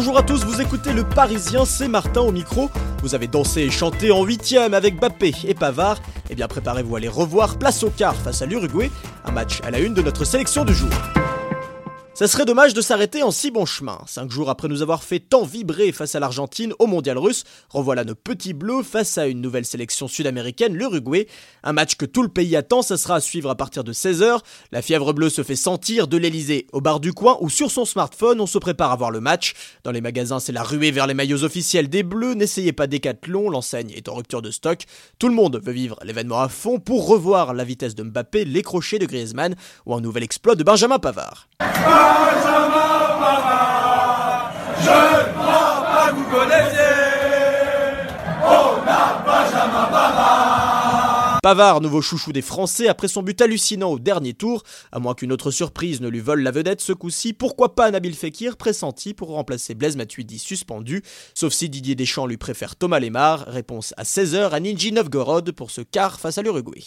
Bonjour à tous, vous écoutez Le Parisien, c'est Martin au micro. Vous avez dansé et chanté en huitième avec Bappé et Pavard. Eh bien préparez-vous à les revoir place au quart face à l'Uruguay, un match à la une de notre sélection du jour. Ça serait dommage de s'arrêter en si bon chemin. Cinq jours après nous avoir fait tant vibrer face à l'Argentine au mondial russe, revoilà nos petits bleus face à une nouvelle sélection sud-américaine, l'Uruguay. Un match que tout le pays attend, ça sera à suivre à partir de 16h. La fièvre bleue se fait sentir de l'Elysée au bar du coin ou sur son smartphone, on se prépare à voir le match. Dans les magasins, c'est la ruée vers les maillots officiels des bleus. N'essayez pas Décathlon, l'enseigne est en rupture de stock. Tout le monde veut vivre l'événement à fond pour revoir la vitesse de Mbappé, les crochets de Griezmann ou un nouvel exploit de Benjamin Pavard. Pavard, nouveau chouchou des Français, après son but hallucinant au dernier tour, à moins qu'une autre surprise ne lui vole la vedette ce coup-ci, pourquoi pas Nabil Fekir, pressenti pour remplacer Blaise Matuidi suspendu, sauf si Didier Deschamps lui préfère Thomas Lemar, réponse à 16h à Nijni Novgorod pour ce quart face à l'Uruguay.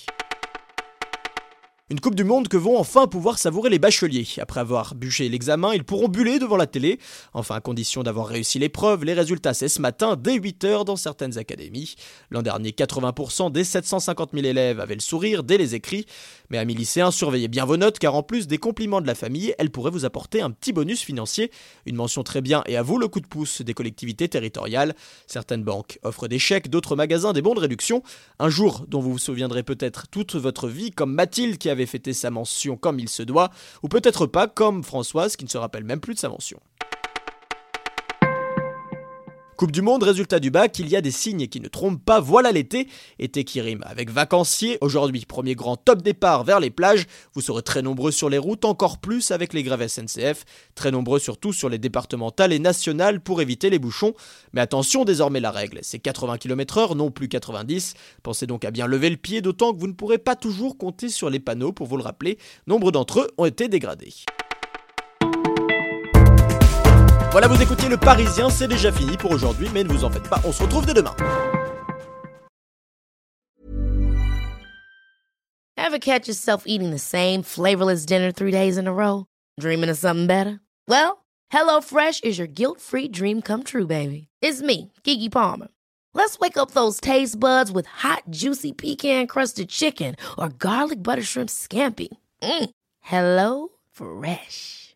Une Coupe du Monde que vont enfin pouvoir savourer les bacheliers. Après avoir bûché l'examen, ils pourront buller devant la télé. Enfin, à condition d'avoir réussi l'épreuve, les résultats c'est ce matin dès 8h dans certaines académies. L'an dernier, 80% des 750 000 élèves avaient le sourire dès les écrits. Mais amis lycéens, surveillez bien vos notes car en plus des compliments de la famille, elles pourraient vous apporter un petit bonus financier. Une mention très bien et à vous le coup de pouce des collectivités territoriales. Certaines banques offrent des chèques, d'autres magasins des bons de réduction. Un jour dont vous vous souviendrez peut-être toute votre vie comme Mathilde qui avait fêté sa mention comme il se doit, ou peut-être pas comme Françoise qui ne se rappelle même plus de sa mention. Coupe du Monde, résultat du bac, il y a des signes qui ne trompent pas, voilà l'été, été qui rime avec vacancier, aujourd'hui premier grand top départ vers les plages, vous serez très nombreux sur les routes, encore plus avec les grèves SNCF, très nombreux surtout sur les départementales et nationales pour éviter les bouchons, mais attention désormais la règle, c'est 80 km/h, non plus 90, pensez donc à bien lever le pied, d'autant que vous ne pourrez pas toujours compter sur les panneaux. Pour vous le rappeler, nombre d'entre eux ont été dégradés. Voilà, vous écoutiez Le Parisien, c'est déjà fini pour aujourd'hui, mais ne vous en faites pas, on se retrouve dès demain. Ever catch yourself eating the same flavorless dinner three days in a row? Dreaming of something better? Well, HelloFresh is your guilt-free dream come true, baby. It's me, Kiki Palmer. Let's wake up those taste buds with hot, juicy pecan-crusted chicken or garlic butter shrimp scampi. Mm. Hello Fresh.